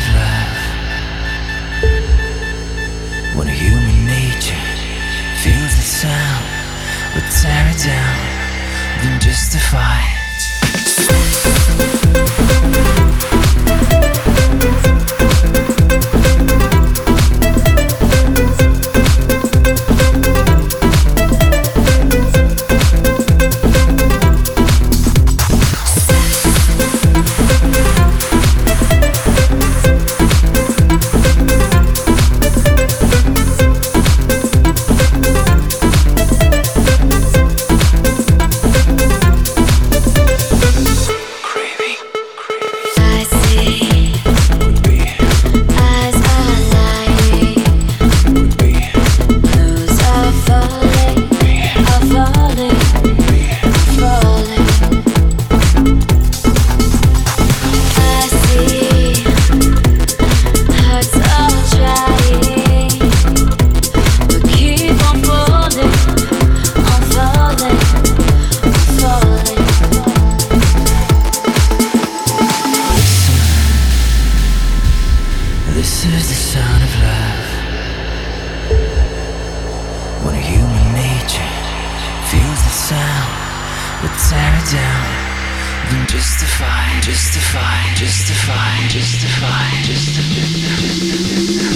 of love. When human nature feels the sound, we tear it down, then justify This is the sound of love. When a human nature feels the sound, we tear it down. Then justify, justify, justify, justify, justify.